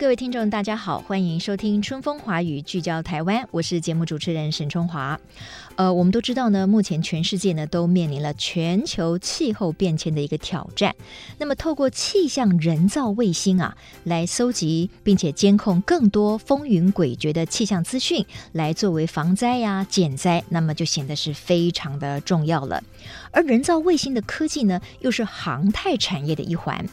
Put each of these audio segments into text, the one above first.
各位听众，大家好，欢迎收听《春风华语》，聚焦台湾，我是节目主持人沈春华。呃，我们都知道呢，目前全世界呢都面临了全球气候变迁的一个挑战。那么，透过气象人造卫星啊，来搜集并且监控更多风云诡谲的气象资讯，来作为防灾呀、减灾，那么就显得是非常的重要了。而人造卫星的科技呢，又是航太产业的一环。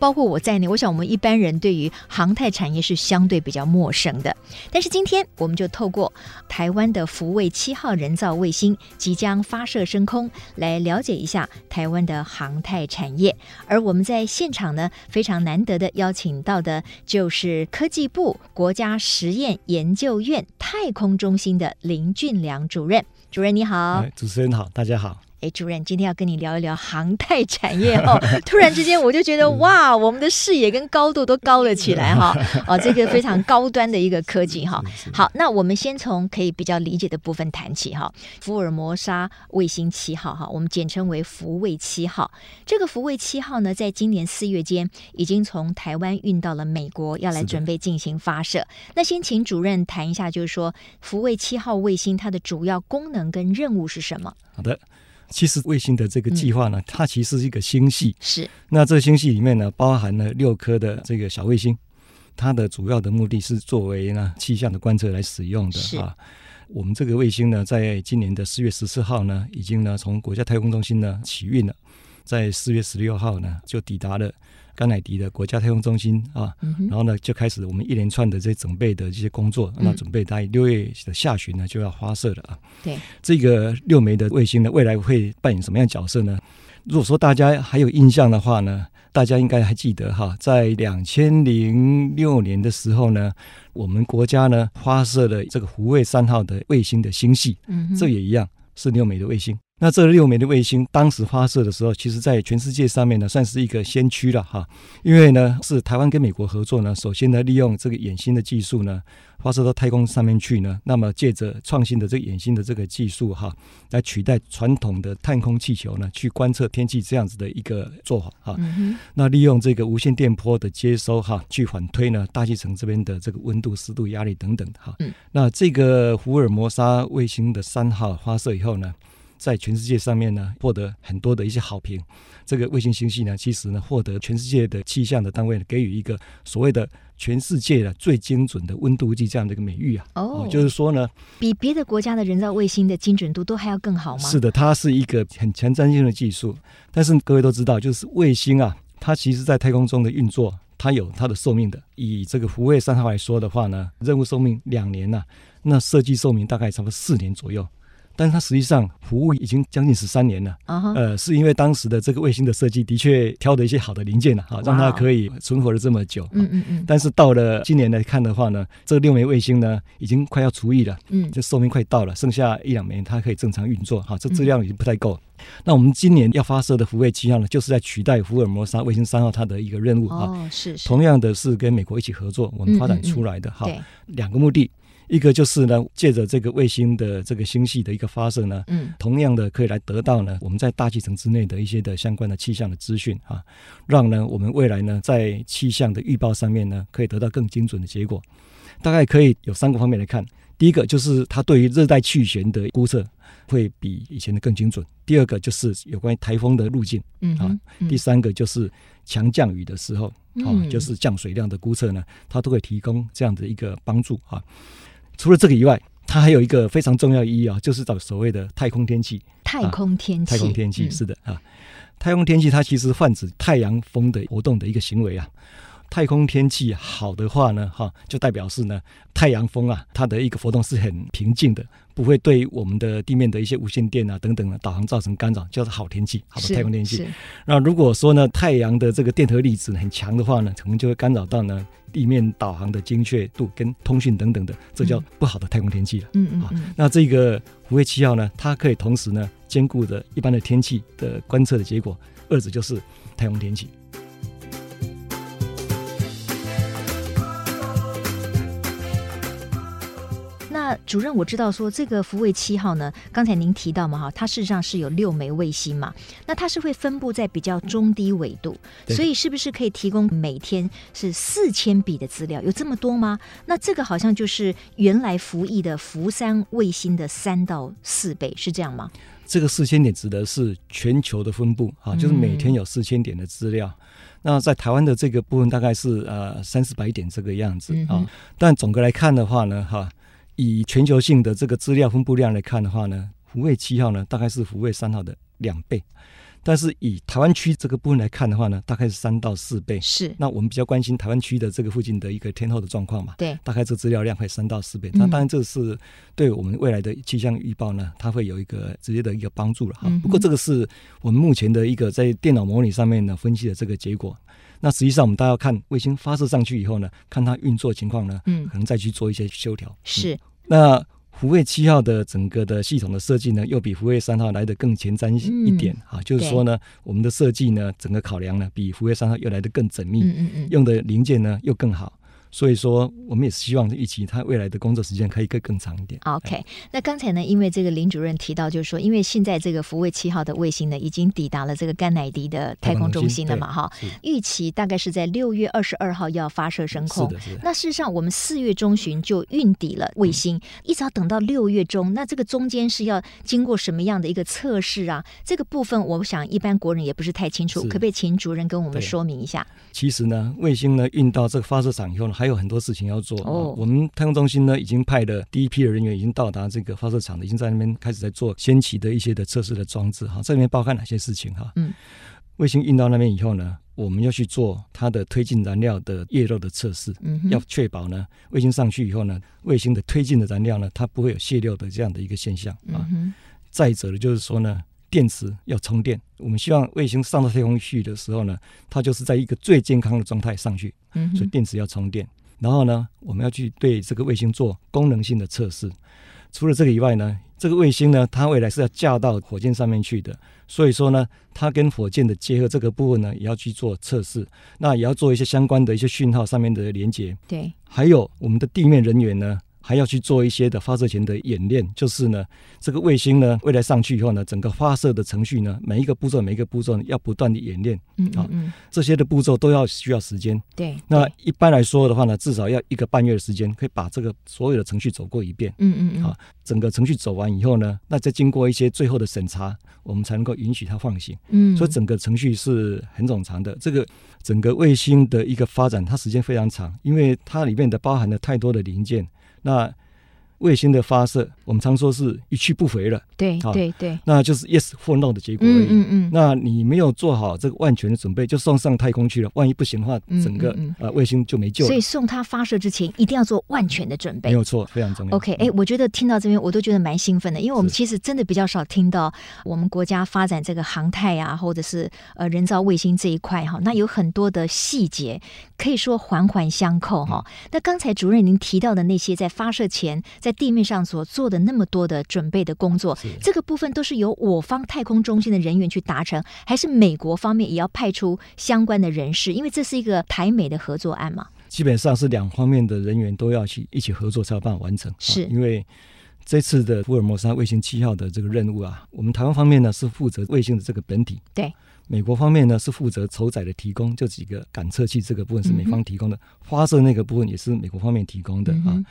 包括我在内，我想我们一般人对于航太产业是相对比较陌生的。但是今天，我们就透过台湾的福卫七号人造卫星即将发射升空，来了解一下台湾的航太产业。而我们在现场呢，非常难得的邀请到的就是科技部国家实验研究院太空中心的林俊良主任。主任你好，主持人好，大家好。哎，主任，今天要跟你聊一聊航太产业哦。突然之间，我就觉得哇，我们的视野跟高度都高了起来哈。哦，这个非常高端的一个科技哈。好，那我们先从可以比较理解的部分谈起哈。福尔摩沙卫星七号哈，我们简称为福卫七号。这个福卫七号呢，在今年四月间已经从台湾运到了美国，要来准备进行发射。那先请主任谈一下，就是说福卫七号卫星它的主要功能跟任务是什么？好的。其实卫星的这个计划呢，嗯、它其实是一个星系。是。那这个星系里面呢，包含了六颗的这个小卫星，它的主要的目的是作为呢气象的观测来使用的是啊。我们这个卫星呢，在今年的四月十四号呢，已经呢从国家太空中心呢起运了，在四月十六号呢就抵达了。甘乃迪的国家太空中心啊，嗯、然后呢，就开始我们一连串的这些准备的这些工作。嗯、那准备在六月的下旬呢，就要发射了啊。对，这个六枚的卫星呢，未来会扮演什么样的角色呢？如果说大家还有印象的话呢，大家应该还记得哈，在两千零六年的时候呢，我们国家呢发射了这个福卫三号的卫星的星系，嗯，这也一样是六枚的卫星。那这六枚的卫星当时发射的时候，其实在全世界上面呢，算是一个先驱了哈。因为呢，是台湾跟美国合作呢，首先呢，利用这个远星的技术呢，发射到太空上面去呢。那么借着创新的这个远星的这个技术哈，来取代传统的探空气球呢，去观测天气这样子的一个做法哈。嗯、那利用这个无线电波的接收哈，去反推呢大气层这边的这个温度、湿度、压力等等哈。嗯、那这个福尔摩沙卫星的三号发射以后呢，在全世界上面呢，获得很多的一些好评。这个卫星星系呢，其实呢，获得全世界的气象的单位呢给予一个所谓的全世界的最精准的温度计这样的一个美誉啊。哦，就是说呢，比别的国家的人造卫星的精准度都还要更好吗？是的，它是一个很前瞻性的技术。但是各位都知道，就是卫星啊，它其实在太空中的运作，它有它的寿命的。以这个福卫三号来说的话呢，任务寿命两年呐、那设计寿命大概差不多四年左右。但是它实际上服务已经将近十三年了，uh. 呃，是因为当时的这个卫星的设计的确挑的一些好的零件了，哈，让它可以存活了这么久。嗯嗯嗯。但是到了今年来看的话呢，这六枚卫星呢已经快要除役了，嗯，这寿命快到了，剩下一两枚它可以正常运作，哈，这质量已经不太够。嗯、那我们今年要发射的福卫七号呢，就是在取代福尔摩沙卫星三号它的一个任务啊，哦、是，是。同样的是跟美国一起合作，我们发展出来的哈，两个目的。一个就是呢，借着这个卫星的这个星系的一个发射呢，嗯，同样的可以来得到呢，我们在大气层之内的一些的相关的气象的资讯啊，让呢我们未来呢在气象的预报上面呢，可以得到更精准的结果。大概可以有三个方面来看，第一个就是它对于热带气旋的估测会比以前的更精准；第二个就是有关于台风的路径，嗯，啊，第三个就是强降雨的时候，啊，就是降水量的估测呢，它都会提供这样的一个帮助啊。除了这个以外，它还有一个非常重要意义啊，就是找所谓的太空天气。太空天气，太空天气是的啊。太空天气它其实泛指太阳风的活动的一个行为啊。太空天气好的话呢，哈，就代表是呢，太阳风啊，它的一个活动是很平静的，不会对我们的地面的一些无线电啊等等的导航造成干扰，叫做好天气，好的太空天气。那如果说呢，太阳的这个电荷粒子很强的话呢，可能就会干扰到呢地面导航的精确度跟通讯等等的，这叫不好的太空天气了。嗯嗯，嗯。那这个福卫七号呢，它可以同时呢兼顾着一般的天气的观测的结果，二者就是太空天气。主任，我知道说这个福卫七号呢，刚才您提到嘛哈，它事实上是有六枚卫星嘛，那它是会分布在比较中低纬度，所以是不是可以提供每天是四千笔的资料？有这么多吗？那这个好像就是原来服役的福山卫星的三到四倍，是这样吗？这个四千点指的是全球的分布啊，就是每天有四千点的资料。嗯、那在台湾的这个部分大概是呃三四百点这个样子啊，嗯、但总的来看的话呢，哈。以全球性的这个资料分布量来看的话呢，福卫七号呢大概是福卫三号的两倍，但是以台湾区这个部分来看的话呢，大概是三到四倍。是，那我们比较关心台湾区的这个附近的一个天候的状况嘛？对，大概这资料量会三到四倍。那当然这是对我们未来的气象预报呢，它会有一个直接的一个帮助了哈。不过这个是我们目前的一个在电脑模拟上面呢分析的这个结果。那实际上我们大家要看卫星发射上去以后呢，看它运作情况呢，嗯，可能再去做一些修调。是。那福卫七号的整个的系统的设计呢，又比福卫三号来得更前瞻一点啊，嗯、就是说呢，我们的设计呢，整个考量呢，比福卫三号又来得更缜密，嗯嗯嗯，用的零件呢又更好。所以说，我们也是希望预期他未来的工作时间可以更更长一点。OK，那刚才呢，因为这个林主任提到，就是说，因为现在这个福卫七号的卫星呢，已经抵达了这个甘乃迪的太空中心了嘛，哈，预期大概是在六月二十二号要发射升空。是的，是的。那事实上，我们四月中旬就运抵了卫星，嗯、一直要等到六月中，那这个中间是要经过什么样的一个测试啊？这个部分，我想一般国人也不是太清楚，可不可以请主任跟我们说明一下？其实呢，卫星呢运到这个发射场以后呢，还有很多事情要做。哦，我们太空中心呢，已经派了第一批的人员已经到达这个发射场了，已经在那边开始在做先期的一些的测试的装置。哈，这里面包含哪些事情？哈，嗯，卫星运到那边以后呢，我们要去做它的推进燃料的液漏的测试。嗯，要确保呢，卫星上去以后呢，卫星的推进的燃料呢，它不会有泄漏的这样的一个现象。啊，再者呢就是说呢。电池要充电，我们希望卫星上到太空去的时候呢，它就是在一个最健康的状态上去，嗯，所以电池要充电。然后呢，我们要去对这个卫星做功能性的测试。除了这个以外呢，这个卫星呢，它未来是要架到火箭上面去的，所以说呢，它跟火箭的结合这个部分呢，也要去做测试。那也要做一些相关的一些讯号上面的连接。对，还有我们的地面人员呢。还要去做一些的发射前的演练，就是呢，这个卫星呢，未来上去以后呢，整个发射的程序呢，每一个步骤每一个步骤呢，要不断的演练，嗯，嗯，嗯，啊，这些的步骤都要需要时间。对，那一般来说的话呢，至少要一个半月的时间，可以把这个所有的程序走过一遍。嗯嗯嗯，啊，整个程序走完以后呢，那再经过一些最后的审查，我们才能够允许它放行。嗯，所以整个程序是很冗长的。这个整个卫星的一个发展，它时间非常长，因为它里面的包含了太多的零件。那卫星的发射，我们常说是一去不回了。对对对，那就是 yes 或 no 的结果而已。嗯嗯嗯。那你没有做好这个万全的准备，就送上太空去了。万一不行的话，整个呃卫星就没救了。所以送它发射之前，一定要做万全的准备。没有错，非常重要。OK，哎，我觉得听到这边，我都觉得蛮兴奋的，因为我们其实真的比较少听到我们国家发展这个航太啊，或者是呃人造卫星这一块哈。那有很多的细节，可以说环环相扣哈。那刚才主任您提到的那些，在发射前在地面上所做的那么多的准备的工作，这个部分都是由我方太空中心的人员去达成，还是美国方面也要派出相关的人士？因为这是一个台美的合作案嘛。基本上是两方面的人员都要去一起合作才有办法完成。是因为这次的福尔摩沙卫星七号的这个任务啊，我们台湾方面呢是负责卫星的这个本体，对，美国方面呢是负责筹载的提供，就几个感测器这个部分是美方提供的，嗯、发射那个部分也是美国方面提供的啊。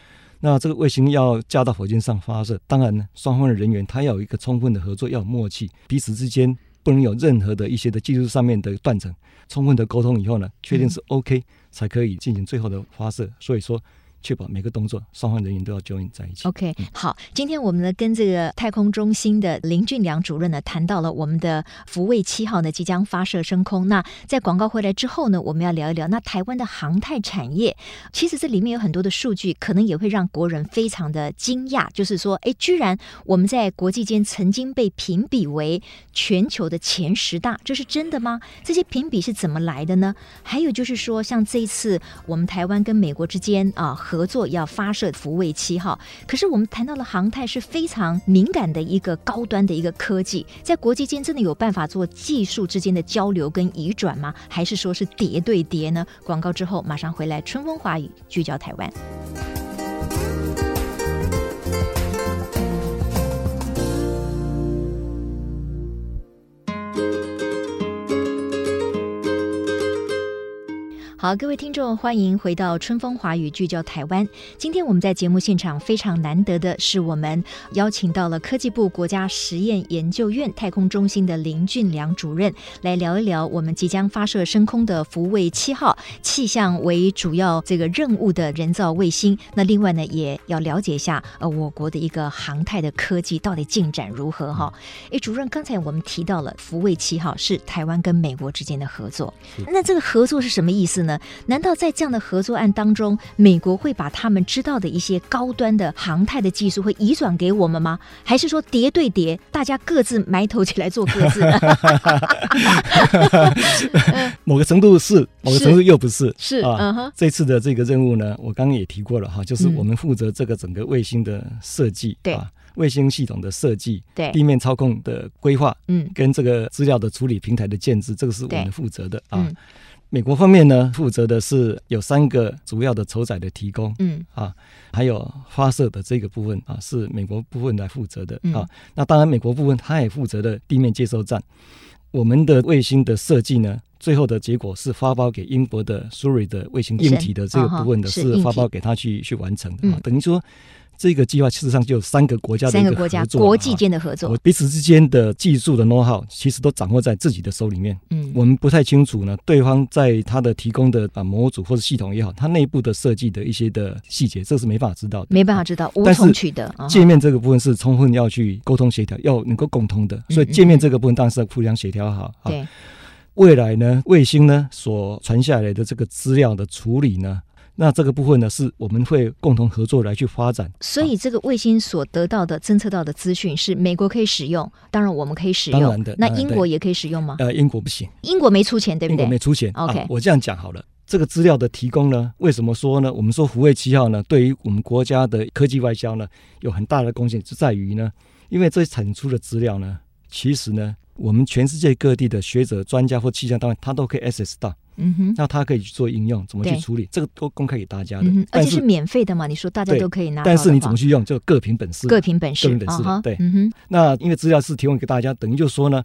那这个卫星要架到火箭上发射，当然呢，双方的人员他要有一个充分的合作，要有默契，彼此之间不能有任何的一些的技术上面的断层，充分的沟通以后呢，确定是 OK 才可以进行最后的发射。所以说，确保每个动作双方人员都要 join 在一起。OK，好，今天我们呢跟这个太空中心的林俊良主任呢谈到了我们的福卫七号呢即将发射升空。那在广告回来之后呢，我们要聊一聊那台湾的航太产业。其实这里面有很多的数据，可能也会让国人非常的惊讶，就是说，哎，居然我们在国际间曾经被评比为全球的前十大，这是真的吗？这些评比是怎么来的呢？还有就是说，像这一次我们台湾跟美国之间啊。合作要发射福卫七号，可是我们谈到了航太是非常敏感的一个高端的一个科技，在国际间真的有办法做技术之间的交流跟移转吗？还是说是叠对叠呢？广告之后马上回来，春风华语聚焦台湾。好，各位听众，欢迎回到春风华语聚焦台湾。今天我们在节目现场非常难得的是，我们邀请到了科技部国家实验研究院太空中心的林俊良主任来聊一聊我们即将发射升空的福卫七号气象为主要这个任务的人造卫星。那另外呢，也要了解一下呃我国的一个航太的科技到底进展如何哈？哎，主任，刚才我们提到了福卫七号是台湾跟美国之间的合作，那这个合作是什么意思呢？难道在这样的合作案当中，美国会把他们知道的一些高端的航太的技术会移转给我们吗？还是说叠对叠，大家各自埋头起来做各自的？某个程度是，某个程度又不是。是啊。这次的这个任务呢，我刚刚也提过了哈，就是我们负责这个整个卫星的设计，对啊，卫星系统的设计，对，地面操控的规划，嗯，跟这个资料的处理平台的建制，这个是我们负责的啊。美国方面呢，负责的是有三个主要的酬载的提供，嗯啊，还有发射的这个部分啊，是美国部分来负责的啊。那当然，美国部分它也负责的地面接收站。我们的卫星的设计呢，最后的结果是发包给英国的 Surrey 的卫星硬体的这个部分的是发包给他去去完成的啊，等于说。这个计划事实上就有三个国家的一个三个国家国际间的合作，彼此之间的技术的 know how 其实都掌握在自己的手里面。嗯，我们不太清楚呢，对方在他的提供的啊模组或者系统也好，它内部的设计的一些的细节，这是没办法知道的，没办法知道，无从取得。界面这个部分是充分要去沟通协调，要能够共通的，所以界面这个部分当然是要互相协调好。对，未来呢，卫星呢所传下来的这个资料的处理呢。那这个部分呢，是我们会共同合作来去发展。所以，这个卫星所得到的侦测到的资讯是美国可以使用，当然我们可以使用。当然的，那英国也可以使用吗？呃，英国不行，英国没出钱，对不对？英国没出钱。OK，啊，我这样讲好了。这个资料的提供呢，为什么说呢？我们说福卫七号呢，对于我们国家的科技外交呢，有很大的贡献，就在于呢，因为这产出的资料呢，其实呢，我们全世界各地的学者、专家或气象单位，他都可以 access 到。嗯哼，那他可以去做应用，怎么去处理？这个都公开给大家的，而且是免费的嘛？你说大家都可以拿，但是你怎么去用，就各凭本事，各凭本事，各凭本事。对，嗯哼。那因为资料是提供给大家，等于就说呢。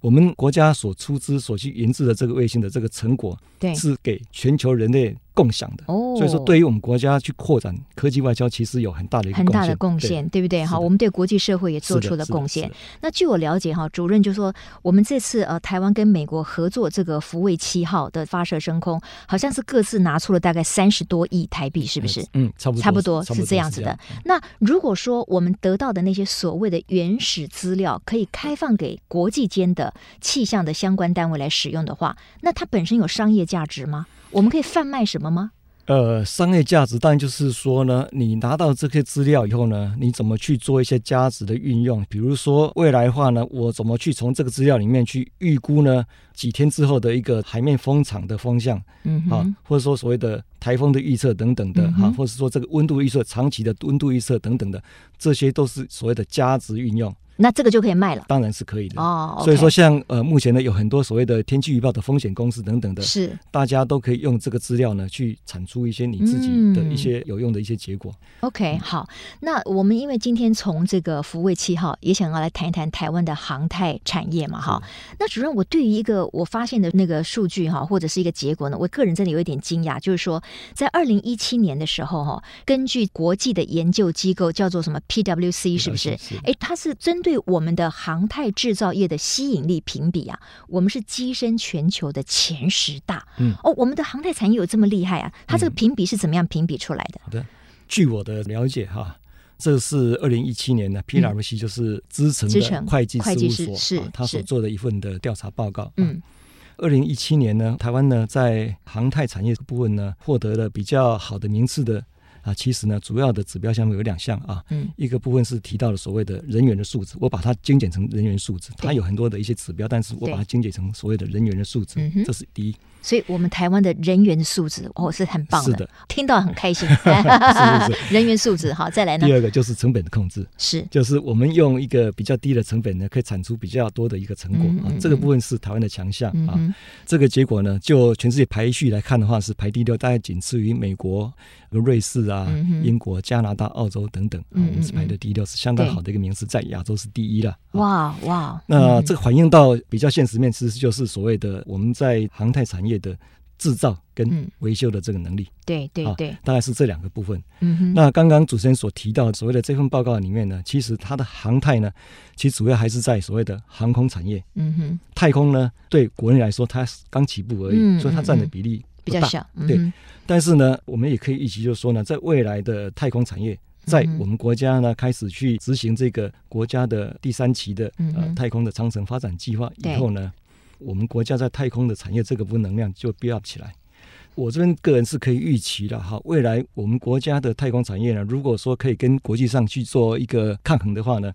我们国家所出资所去研制的这个卫星的这个成果，对，是给全球人类共享的。哦，所以说对于我们国家去扩展科技外交，其实有很大的一个，很大的贡献，对不对？哈，我们对国际社会也做出了贡献。那据我了解，哈，主任就说，我们这次呃，台湾跟美国合作这个福卫七号的发射升空，好像是各自拿出了大概三十多亿台币，是不是？嗯，差不多，差不多是这样子的。那如果说我们得到的那些所谓的原始资料可以开放给国际间的气象的相关单位来使用的话，那它本身有商业价值吗？我们可以贩卖什么吗？呃，商业价值当然就是说呢，你拿到这些资料以后呢，你怎么去做一些价值的运用？比如说未来的话呢，我怎么去从这个资料里面去预估呢？几天之后的一个海面风场的风向，嗯哼，啊，或者说所谓的台风的预测等等的，哈、嗯啊，或者说这个温度预测、长期的温度预测等等的，这些都是所谓的价值运用。那这个就可以卖了，当然是可以的哦。所以说，像呃，目前呢，有很多所谓的天气预报的风险公司等等的，是大家都可以用这个资料呢，去产出一些你自己的一些有用的一些结果。OK，好，那我们因为今天从这个福卫七号也想要来谈一谈台湾的航太产业嘛，哈。那主任，我对于一个我发现的那个数据哈，或者是一个结果呢，我个人真的有一点惊讶，就是说，在二零一七年的时候哈，根据国际的研究机构叫做什么 PWC，是不是？哎，它是针对对我们的航太制造业的吸引力评比啊，我们是跻身全球的前十大。嗯，哦，我们的航太产业有这么厉害啊？它这个评比是怎么样评比出来的？好的，据我的了解哈。这是二零一七年的 PwC，就是资诚的会计事务所，他所做的一份的调查报告。嗯，二零一七年呢，台湾呢在航太产业部分呢获得了比较好的名次的。啊，其实呢，主要的指标项目有两项啊，嗯，一个部分是提到了所谓的人员的素质，我把它精简成人员素质，它有很多的一些指标，但是我把它精简成所谓的人员的素质，这是第一。所以，我们台湾的人员素质哦是很棒的，是的，听到很开心。是 是是，人员素质好，再来呢？第二个就是成本的控制，是，就是我们用一个比较低的成本呢，可以产出比较多的一个成果啊，这个部分是台湾的强项啊。这个结果呢，就全世界排序来看的话，是排第六，大概仅次于美国、瑞士啊、英国。加拿大、澳洲等等，啊，我们是排的第六，是相当好的一个名次，在亚洲是第一了。哇哇！那这个反映到比较现实面，其实就是所谓的我们在航太产业的制造跟维修的这个能力。对对对，大概是这两个部分。嗯哼。那刚刚主持人所提到所谓的这份报告里面呢，其实它的航太呢，其实主要还是在所谓的航空产业。嗯哼。太空呢，对国内来说，它刚起步而已，所以它占的比例。比较小，嗯、对，但是呢，我们也可以预期，就是说呢，在未来的太空产业，在我们国家呢开始去执行这个国家的第三期的呃太空的长城发展计划以后呢，我们国家在太空的产业这个部分能量就 build up 起来。我这边个人是可以预期的哈，未来我们国家的太空产业呢，如果说可以跟国际上去做一个抗衡的话呢，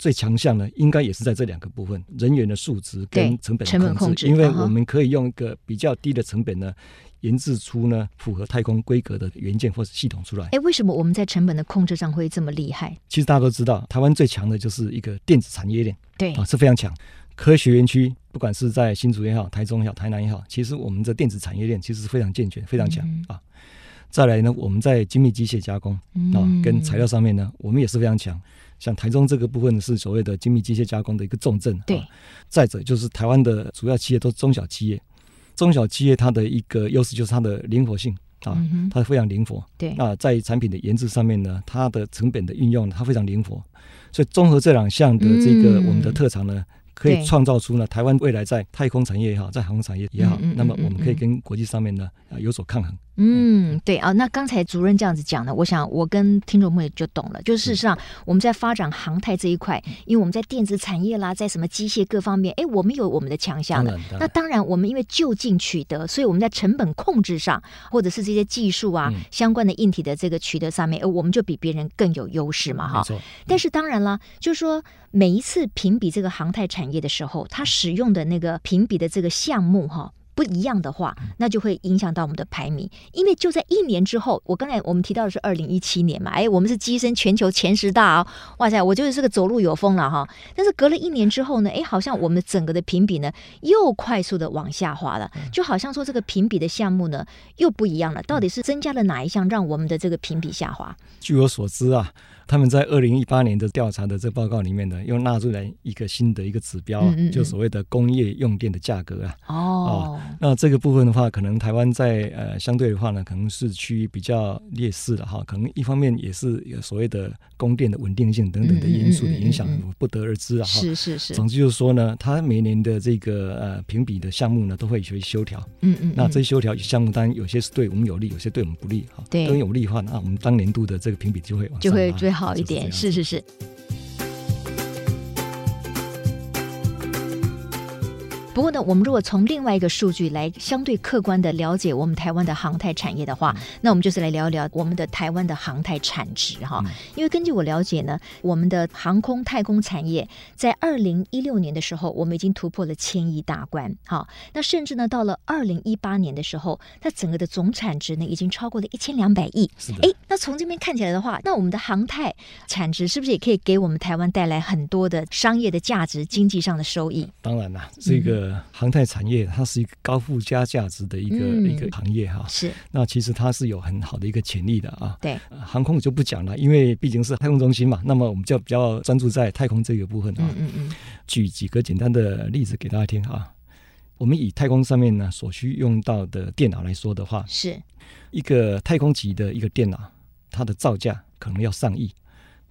最强项呢，应该也是在这两个部分：人员的数值跟成本控制。控制因为我们可以用一个比较低的成本呢。研制出呢符合太空规格的元件或者系统出来。哎，为什么我们在成本的控制上会这么厉害？其实大家都知道，台湾最强的就是一个电子产业链，对啊，是非常强。科学园区不管是在新竹也好，台中也好，台南也好，其实我们的电子产业链其实是非常健全、非常强、嗯、啊。再来呢，我们在精密机械加工啊跟材料上面呢，我们也是非常强。像台中这个部分是所谓的精密机械加工的一个重镇。对、啊。再者就是台湾的主要企业都是中小企业。中小企业它的一个优势就是它的灵活性啊，它非常灵活。对，那在产品的研制上面呢，它的成本的运用它非常灵活，所以综合这两项的这个我们的特长呢。可以创造出呢，台湾未来在太空产业也好，在航空产业也好，那么我们可以跟国际上面呢啊有所抗衡。嗯，对啊，那刚才主任这样子讲呢，我想我跟听众朋友就懂了。就事实上，我们在发展航太这一块，因为我们在电子产业啦，在什么机械各方面，哎，我们有我们的强项的。那当然，我们因为就近取得，所以我们在成本控制上，或者是这些技术啊相关的硬体的这个取得上面，呃，我们就比别人更有优势嘛，哈。但是当然了，就是说每一次评比这个航太产业。的时候，它使用的那个评比的这个项目哈不一样的话，那就会影响到我们的排名。因为就在一年之后，我刚才我们提到的是二零一七年嘛，哎，我们是跻身全球前十大哦，哇塞，我就是个走路有风了哈。但是隔了一年之后呢，哎，好像我们整个的评比呢又快速的往下滑了，就好像说这个评比的项目呢又不一样了。到底是增加了哪一项让我们的这个评比下滑？据我所知啊。他们在二零一八年的调查的这个报告里面呢，又纳入来一个新的一个指标，嗯嗯嗯就所谓的工业用电的价格啊。哦，啊，那这个部分的话，可能台湾在呃相对的话呢，可能是趋于比较劣势的哈。可能一方面也是有所谓的供电的稳定性等等的因素的影响，不得而知啊。是是是。总之就是说呢，它每年的这个呃评比的项目呢，都会有些修调。嗯，嗯嗯。那这些修调项目当然有些是对我们有利，有些对我们不利哈。对。都有利的话，那我们当年度的这个评比就会就会最好。好一点，是是是。不过呢，我们如果从另外一个数据来相对客观的了解我们台湾的航太产业的话，嗯、那我们就是来聊一聊我们的台湾的航太产值哈。嗯、因为根据我了解呢，我们的航空太空产业在二零一六年的时候，我们已经突破了千亿大关。哈，那甚至呢，到了二零一八年的时候，它整个的总产值呢，已经超过了一千两百亿。哎，那从这边看起来的话，那我们的航太产值是不是也可以给我们台湾带来很多的商业的价值、经济上的收益？当然啦，这个。嗯航太产业它是一个高附加价值的一个、嗯、一个行业哈，是。那其实它是有很好的一个潜力的啊。对，航空就不讲了，因为毕竟是太空中心嘛。那么我们就比较专注在太空这个部分啊。嗯嗯，嗯举几个简单的例子给大家听啊。我们以太空上面呢所需用到的电脑来说的话，是一个太空级的一个电脑，它的造价可能要上亿。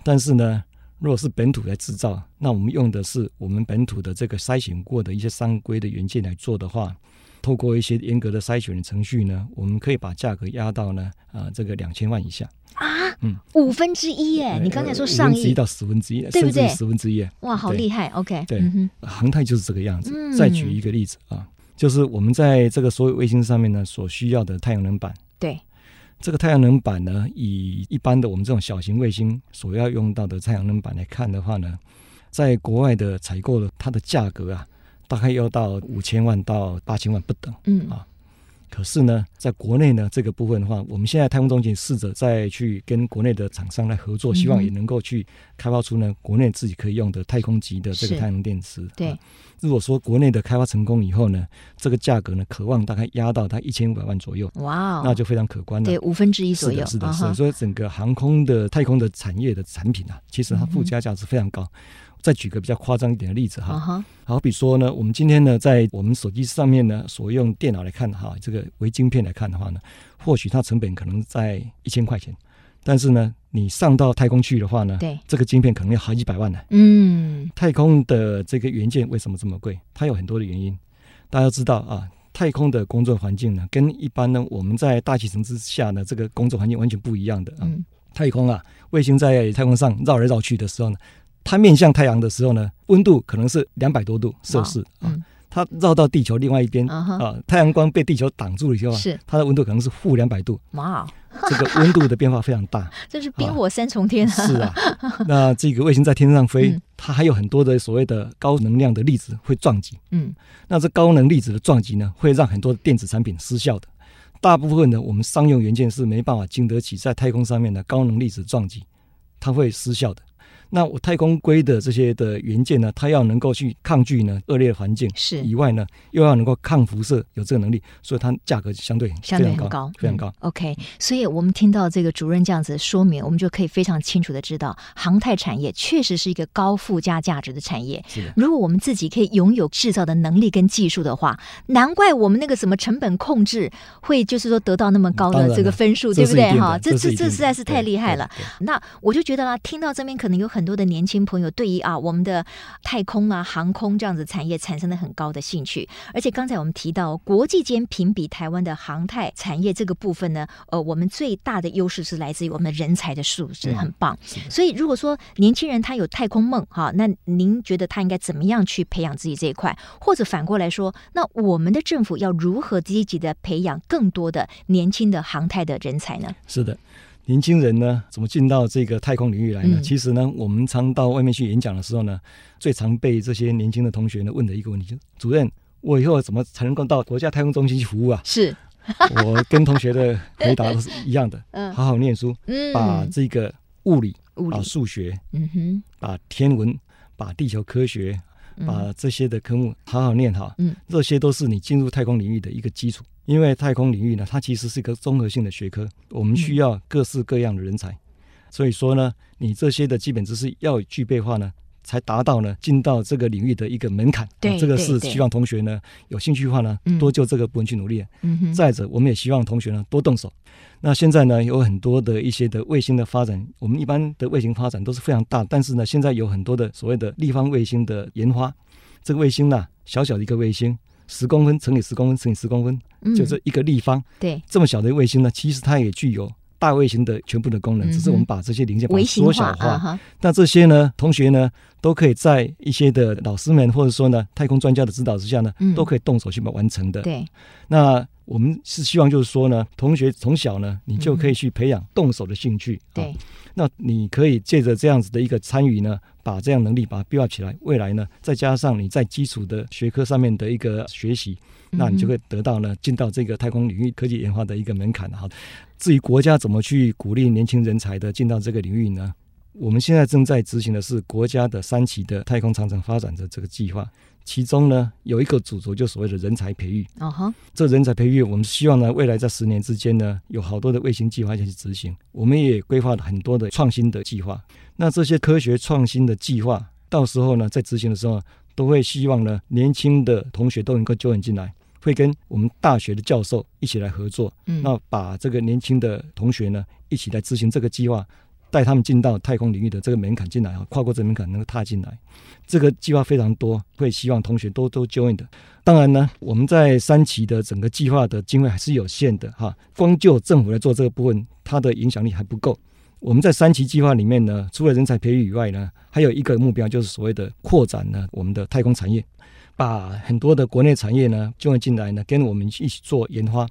但是呢，如果是本土来制造，那我们用的是我们本土的这个筛选过的一些商规的元件来做的话，透过一些严格的筛选的程序呢，我们可以把价格压到呢，呃，这个两千万以下啊，嗯，五分之一耶！你刚才说上亿，五分之一到十分之一，对不对？十分之一，哇，好厉害！OK，对，航太就是这个样子。再举一个例子啊，就是我们在这个所有卫星上面呢，所需要的太阳能板，对。这个太阳能板呢，以一般的我们这种小型卫星所要用到的太阳能板来看的话呢，在国外的采购的它的价格啊，大概要到五千万到八千万不等，嗯啊。可是呢，在国内呢，这个部分的话，我们现在太空中心试着再去跟国内的厂商来合作，希望也能够去开发出呢国内自己可以用的太空级的这个太阳能电池。对、啊，如果说国内的开发成功以后呢，这个价格呢，渴望大概压到它一千五百万左右。哇，那就非常可观了。对，五分之一左右。是的，是的，所以整个航空的太空的产业的产品啊，其实它附加价值非常高。再举个比较夸张一点的例子哈，uh. 好比说呢，我们今天呢，在我们手机上面呢，所用电脑来看哈，这个微晶片来看的话呢，或许它成本可能在一千块钱，但是呢，你上到太空去的话呢，对，这个晶片可能要好几百万呢。嗯，太空的这个元件为什么这么贵？它有很多的原因。大家知道啊，太空的工作环境呢，跟一般呢我们在大气层之下呢，这个工作环境完全不一样的啊。嗯、太空啊，卫星在太空上绕来绕去的时候呢。它面向太阳的时候呢，温度可能是两百多度摄氏啊。它绕到地球另外一边啊，太阳光被地球挡住了以后，是它的温度可能是负两百度。哇，这个温度的变化非常大，这是冰火三重天。是啊，那这个卫星在天上飞，它还有很多的所谓的高能量的粒子会撞击。嗯，那这高能粒子的撞击呢，会让很多电子产品失效的。大部分的我们商用元件是没办法经得起在太空上面的高能粒子撞击，它会失效的。那我太空硅的这些的元件呢，它要能够去抗拒呢恶劣环境，是以外呢，又要能够抗辐射，有这个能力，所以它价格相对相对很高，非常高。OK，所以我们听到这个主任这样子说明，我们就可以非常清楚的知道，航太产业确实是一个高附加价值的产业。是的，如果我们自己可以拥有制造的能力跟技术的话，难怪我们那个什么成本控制会就是说得到那么高的这个分数，对不对？哈，这这这实在是太厉害了。那我就觉得啦，听到这边可能有很。很多的年轻朋友对于啊我们的太空啊航空这样子产业产生了很高的兴趣，而且刚才我们提到国际间评比台湾的航太产业这个部分呢，呃，我们最大的优势是来自于我们的人才的素质很棒。所以如果说年轻人他有太空梦哈，那您觉得他应该怎么样去培养自己这一块？或者反过来说，那我们的政府要如何积极的培养更多的年轻的航太的人才呢？是的。年轻人呢，怎么进到这个太空领域来呢？嗯、其实呢，我们常到外面去演讲的时候呢，最常被这些年轻的同学呢问的一个问题就是：主任，我以后怎么才能够到国家太空中心去服务啊？是，我跟同学的回答都是一样的。嗯，好好念书，嗯，把这个物理、物理啊、数学，嗯哼，把天文、把地球科学、把这些的科目好好念好，嗯，这些都是你进入太空领域的一个基础。因为太空领域呢，它其实是一个综合性的学科，我们需要各式各样的人才，所以说呢，你这些的基本知识要具备的话呢，才达到呢进到这个领域的一个门槛。对，这个是希望同学呢有兴趣的话呢，多就这个部分去努力。嗯哼。再者，我们也希望同学呢多动手。那现在呢有很多的一些的卫星的发展，我们一般的卫星发展都是非常大，但是呢现在有很多的所谓的立方卫星的研发，这个卫星呢小小的一个卫星。十公分乘以十公分乘以十公分，嗯、就是一个立方。对，这么小的卫星呢，其实它也具有大卫星的全部的功能，嗯、只是我们把这些零件把它缩小化。化那这些呢，同学呢，都可以在一些的老师们或者说呢太空专家的指导之下呢，嗯、都可以动手去把它完成的。对，那。我们是希望，就是说呢，同学从小呢，你就可以去培养动手的兴趣。对、嗯，那你可以借着这样子的一个参与呢，把这样能力把它 build 起来。未来呢，再加上你在基础的学科上面的一个学习，那你就会得到呢，进到这个太空领域科技研发的一个门槛。好，至于国家怎么去鼓励年轻人才的进到这个领域呢？我们现在正在执行的是国家的三期的太空长城发展的这个计划。其中呢，有一个主轴，就所谓的人才培育。哦哈，这人才培育，我们希望呢，未来在十年之间呢，有好多的卫星计划要去执行。我们也规划了很多的创新的计划。那这些科学创新的计划，到时候呢，在执行的时候，都会希望呢，年轻的同学都能够揪引进来，会跟我们大学的教授一起来合作。嗯，那把这个年轻的同学呢，一起来执行这个计划。带他们进到太空领域的这个门槛进来啊，跨过这个门槛能够踏进来。这个计划非常多，会希望同学都都 join 的。当然呢，我们在三期的整个计划的经费还是有限的哈，光就政府来做这个部分，它的影响力还不够。我们在三期计划里面呢，除了人才培育以外呢，还有一个目标就是所谓的扩展呢我们的太空产业，把很多的国内产业呢 join 进来呢，跟我们一起做研发。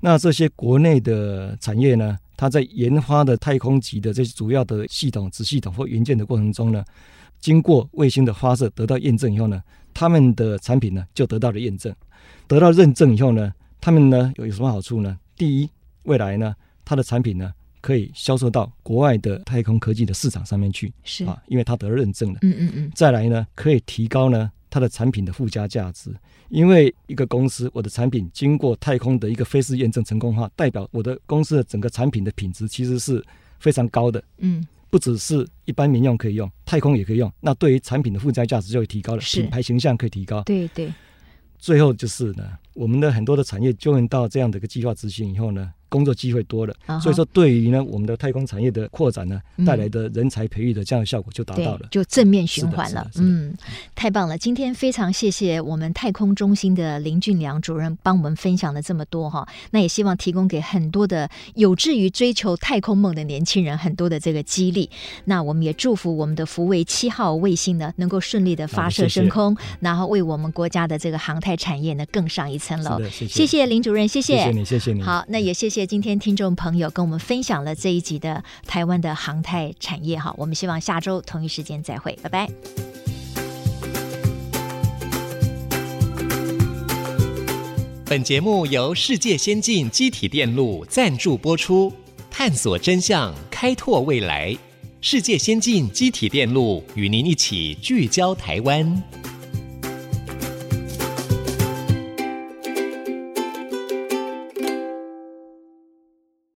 那这些国内的产业呢，它在研发的太空级的这些主要的系统、子系统或元件的过程中呢，经过卫星的发射得到验证以后呢，他们的产品呢就得到了验证，得到认证以后呢，他们呢有有什么好处呢？第一，未来呢，它的产品呢可以销售到国外的太空科技的市场上面去，是啊，因为它得了认证了。嗯嗯嗯。再来呢，可以提高呢它的产品的附加价值，因为一个公司我的产品经过太空的一个飞试验证成功化，代表我的公司的整个产品的品质其实是非常高的。嗯。不只是一般民用可以用，太空也可以用。那对于产品的附加价值就会提高了，品牌形象可以提高。对对。最后就是呢，我们的很多的产业就会到这样的一个计划执行以后呢。工作机会多了，uh huh. 所以说对于呢我们的太空产业的扩展呢，带来的人才培育的这样的效果就达到了，嗯、就正面循环了。嗯，太棒了！今天非常谢谢我们太空中心的林俊良主任帮我们分享了这么多哈，那也希望提供给很多的有志于追求太空梦的年轻人很多的这个激励。那我们也祝福我们的福卫七号卫星呢能够顺利的发射升空，谢谢然后为我们国家的这个航太产业呢更上一层楼。谢谢，谢谢林主任，谢谢，谢谢你，谢谢你。好，那也谢谢今天听众朋友跟我们分享了这一集的台湾的航太产业哈，我们希望下周同一时间再会，拜拜。本节目由世界先进机体电路赞助播出，探索真相，开拓未来。世界先进机体电路与您一起聚焦台湾。